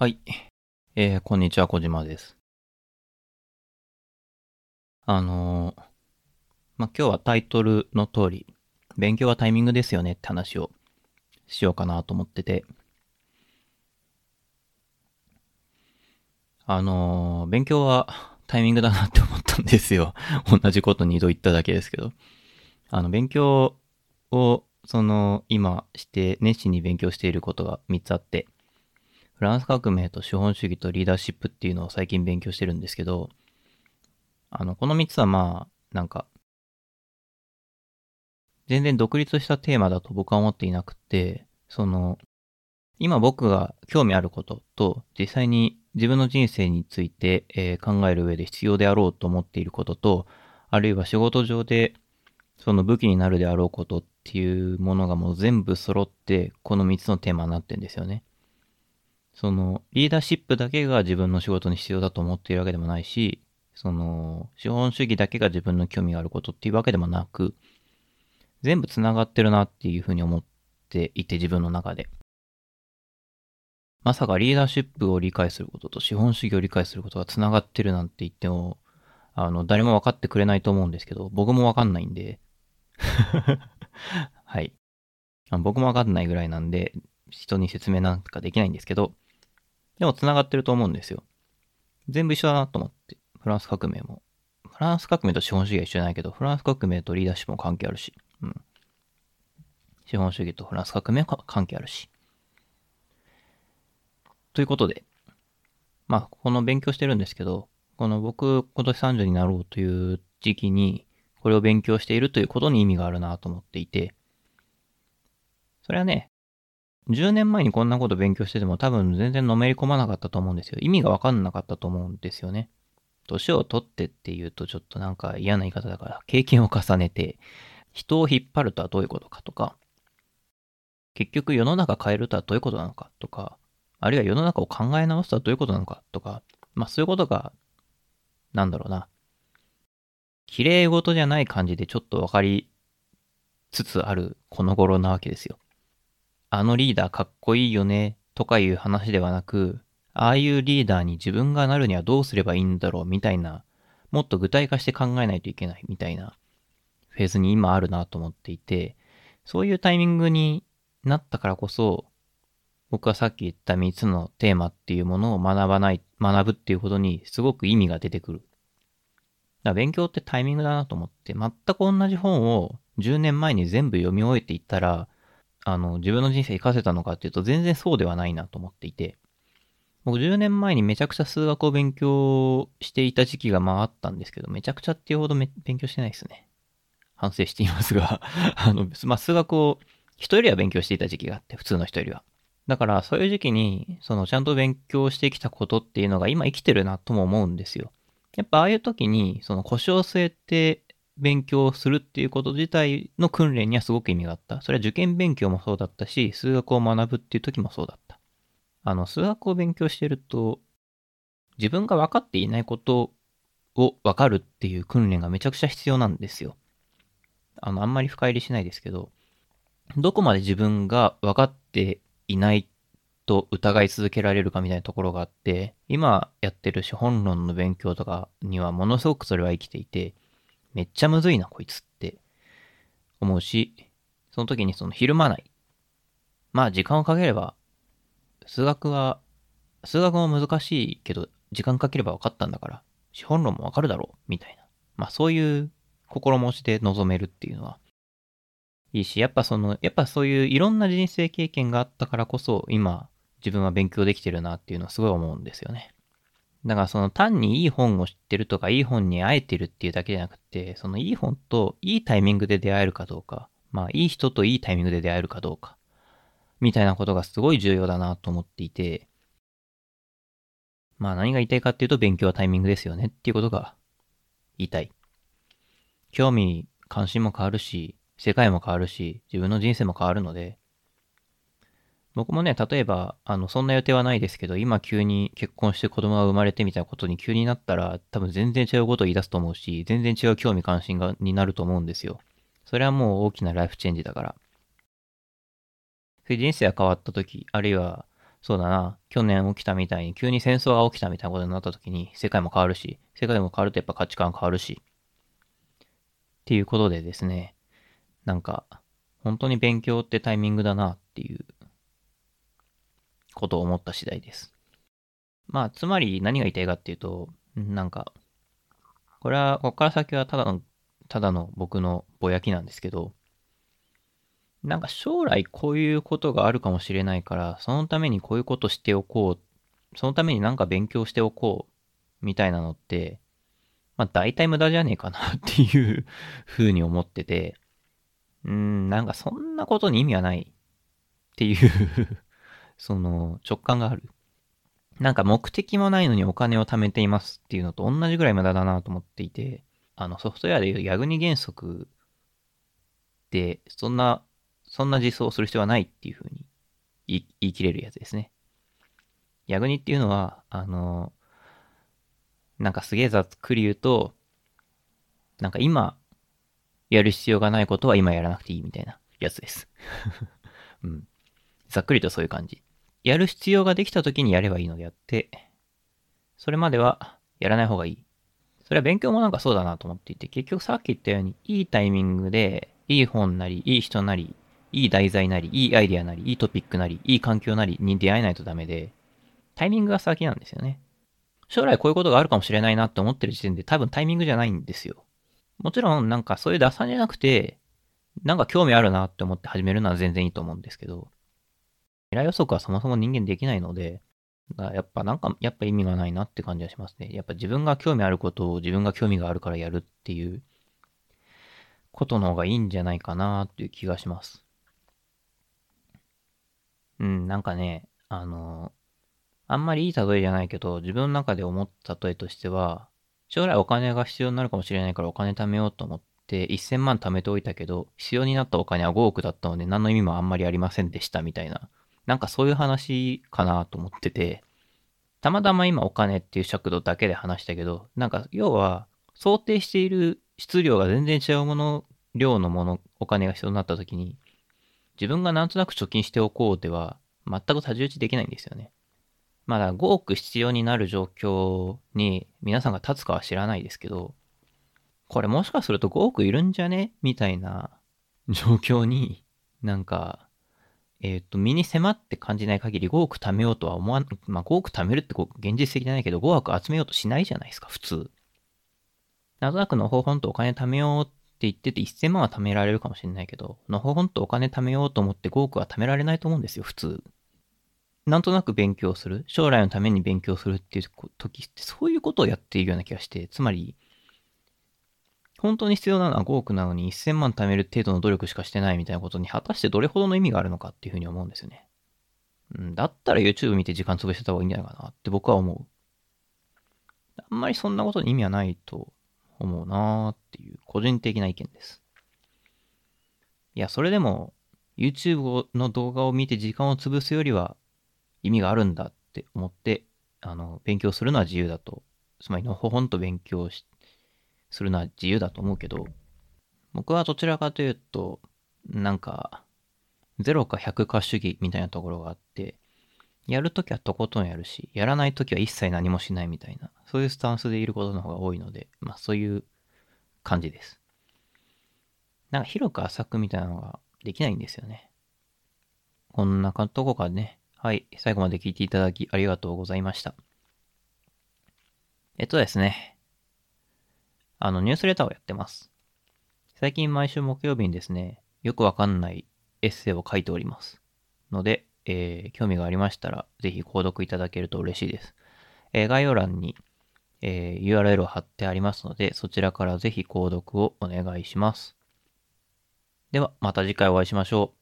はい。えー、こんにちは、小島です。あのーまあ、今日はタイトルの通り、勉強はタイミングですよねって話をしようかなと思ってて、あのー勉強はタイミングだなって思ったんですよ。同じこと2度言っただけですけど。あの、勉強を、その、今して、熱心に勉強していることが3つあって、フランス革命と資本主義とリーダーシップっていうのを最近勉強してるんですけど、あの、この3つはまあ、なんか、全然独立したテーマだと僕は思っていなくて、その、今僕が興味あることと、実際に自分の人生について、え考える上で必要であろうと思っていることと、あるいは仕事上でその武器になるであろうことっていうものがもう全部揃って、この3つのテーマになってんですよね。その、リーダーシップだけが自分の仕事に必要だと思っているわけでもないし、その、資本主義だけが自分の興味があることっていうわけでもなく、全部繋がってるなっていうふうに思っていて、自分の中で。まさかリーダーシップを理解することと資本主義を理解することが繋がってるなんて言っても、あの、誰も分かってくれないと思うんですけど、僕も分かんないんで、はい。僕も分かんないぐらいなんで、人に説明なんかできないんですけど、でも繋がってると思うんですよ。全部一緒だなと思って。フランス革命も。フランス革命と資本主義は一緒じゃないけど、フランス革命とリーダーシップも関係あるし。うん。資本主義とフランス革命は関係あるし。ということで、まあ、この勉強してるんですけど、この僕、今年30になろうという時期に、これを勉強しているということに意味があるなと思っていて、それはね、10年前にこんなこと勉強してても多分全然のめり込まなかったと思うんですよ。意味がわかんなかったと思うんですよね。年を取ってっていうとちょっとなんか嫌な言い方だから、経験を重ねて、人を引っ張るとはどういうことかとか、結局世の中変えるとはどういうことなのかとか、あるいは世の中を考え直すとはどういうことなのかとか、まあそういうことが、なんだろうな、綺麗事じゃない感じでちょっとわかりつつあるこの頃なわけですよ。あのリーダーかっこいいよねとかいう話ではなく、ああいうリーダーに自分がなるにはどうすればいいんだろうみたいな、もっと具体化して考えないといけないみたいなフェーズに今あるなと思っていて、そういうタイミングになったからこそ、僕はさっき言った3つのテーマっていうものを学ばない、学ぶっていうことにすごく意味が出てくる。だから勉強ってタイミングだなと思って、全く同じ本を10年前に全部読み終えていったら、あの、自分の人生活かせたのかっていうと全然そうではないなと思っていて、僕10年前にめちゃくちゃ数学を勉強していた時期がまああったんですけど、めちゃくちゃっていうほど勉強してないですね。反省していますが、あの、まあ、数学を人よりは勉強していた時期があって、普通の人よりは。だから、そういう時期に、その、ちゃんと勉強してきたことっていうのが今生きてるなとも思うんですよ。やっぱああいう時に、その腰を据えて勉強するっていうこと自体の訓練にはすごく意味があった。それは受験勉強もそうだったし、数学を学ぶっていう時もそうだった。あの、数学を勉強してると、自分が分かっていないことを分かるっていう訓練がめちゃくちゃ必要なんですよ。あの、あんまり深入りしないですけど、どこまで自分が分かっていないと疑い続けられるかみたいなところがあって、今やってる資本論の勉強とかにはものすごくそれは生きていて、めっちゃむずいなこいつって思うし、その時にそのひるまない。まあ時間をかければ、数学は、数学も難しいけど、時間かければ分かったんだから、資本論も分かるだろう、みたいな。まあそういう心持ちで臨めるっていうのは、いいし、やっぱその、やっぱそういういろんな人生経験があったからこそ、今、自分は勉強できてるなっていうのはすごい思うんですよね。だからその単にいい本を知ってるとか、いい本に会えてるっていうだけじゃなくて、そのいい本といいタイミングで出会えるかどうか、まあいい人といいタイミングで出会えるかどうか、みたいなことがすごい重要だなと思っていて、まあ何が言いたいかっていうと勉強はタイミングですよねっていうことが言いたい。興味、関心も変わるし、世界も変わるし、自分の人生も変わるので、僕もね、例えば、あの、そんな予定はないですけど、今急に結婚して子供が生まれてみたいなことに急になったら、多分全然違うことを言い出すと思うし、全然違う興味関心が、になると思うんですよ。それはもう大きなライフチェンジだから。で人生が変わった時、あるいは、そうだな、去年起きたみたいに急に戦争が起きたみたいなことになった時に世界も変わるし、世界も変わるとやっぱ価値観変わるし、っていうことでですね、なんか、本当に勉強ってタイミングだなっていうことを思った次第です。まあ、つまり何が言いたいかっていうと、なんか、これは、ここから先はただの、ただの僕のぼやきなんですけど、なんか将来こういうことがあるかもしれないから、そのためにこういうことしておこう、そのためになんか勉強しておこう、みたいなのって、まあ大体無駄じゃねえかなっていう 風に思ってて、うーん、なんかそんなことに意味はないっていうその直感がある。なんか目的もないのにお金を貯めていますっていうのと同じぐらい無駄だなと思っていて、あのソフトウェアでいうヤグニ原則で、そんなそんな実装する必要はないっていうふうに言い切れるやつですね。ヤグニっていうのは、あの、なんかすげえざっくり言うと、なんか今やる必要がないことは今やらなくていいみたいなやつです。うん。ざっくりとそういう感じ。やる必要ができた時にやればいいのであって、それまではやらない方がいい。それは勉強もなんかそうだなと思っていて、結局さっき言ったように、いいタイミングで、いい本なり、いい人なり、いい題材なり、いいアイディアなり、いいトピックなり、いい環境なりに出会えないとダメで、タイミングが先なんですよね。将来こういうことがあるかもしれないなって思ってる時点で多分タイミングじゃないんですよ。もちろんなんかそういう打算じゃなくて、なんか興味あるなって思って始めるのは全然いいと思うんですけど、未来予測はそもそも人間できないので、やっぱなんか、やっぱ意味がないなって感じはしますね。やっぱ自分が興味あることを自分が興味があるからやるっていうことの方がいいんじゃないかなっていう気がします。うん、なんかね、あの、あんまりいい例えじゃないけど、自分の中で思った例えとしては、将来お金が必要になるかもしれないからお金貯めようと思って1000万貯めておいたけど、必要になったお金は5億だったので何の意味もあんまりありませんでしたみたいな、なんかそういう話かなと思ってて、たまたま今お金っていう尺度だけで話したけど、なんか要は想定している質量が全然違うもの、量のもの、お金が必要になった時に、自分がなんとなく貯金しておこうでは、全く太刀打ちできないんですよね。まだ5億必要になる状況に皆さんが立つかは知らないですけど、これもしかすると5億いるんじゃね？みたいな状況になんか、えっ、ー、と、身に迫って感じない限り5億貯めようとは思わん、まあ5億貯めるってこう現実的じゃないけど5億集めようとしないじゃないですか、普通。なんとなくの方法とお金貯めようって言ってて1000万は貯められるかもしれないけど、のほほんとお金貯めようと思って5億は貯められないと思うんですよ、普通。なんとなく勉強する。将来のために勉強するっていう時って、そういうことをやっているような気がして、つまり、本当に必要なのは5億なのに1000万貯める程度の努力しかしてないみたいなことに果たしてどれほどの意味があるのかっていうふうに思うんですよね。うん、だったら YouTube 見て時間潰してた方がいいんじゃないかなって僕は思う。あんまりそんなことに意味はないと思うなーっていう個人的な意見です。いや、それでも YouTube の動画を見て時間を潰すよりは意味があるんだって思って、あの、勉強するのは自由だと。つまりのほほんと勉強し、するのは自由だと思うけど、僕はどちらかというと、なんか、0か100か主義みたいなところがあって、やるときはとことんやるし、やらないときは一切何もしないみたいな、そういうスタンスでいることの方が多いので、まあそういう感じです。なんか広く浅くみたいなのができないんですよね。こんなとこかね。はい。最後まで聞いていただきありがとうございました。えっとですね。あの、ニュースレターをやってます。最近毎週木曜日にですね、よくわかんないエッセイを書いております。ので、えー、興味がありましたら、ぜひ購読いただけると嬉しいです。えー、概要欄に、えー、URL を貼ってありますので、そちらからぜひ購読をお願いします。では、また次回お会いしましょう。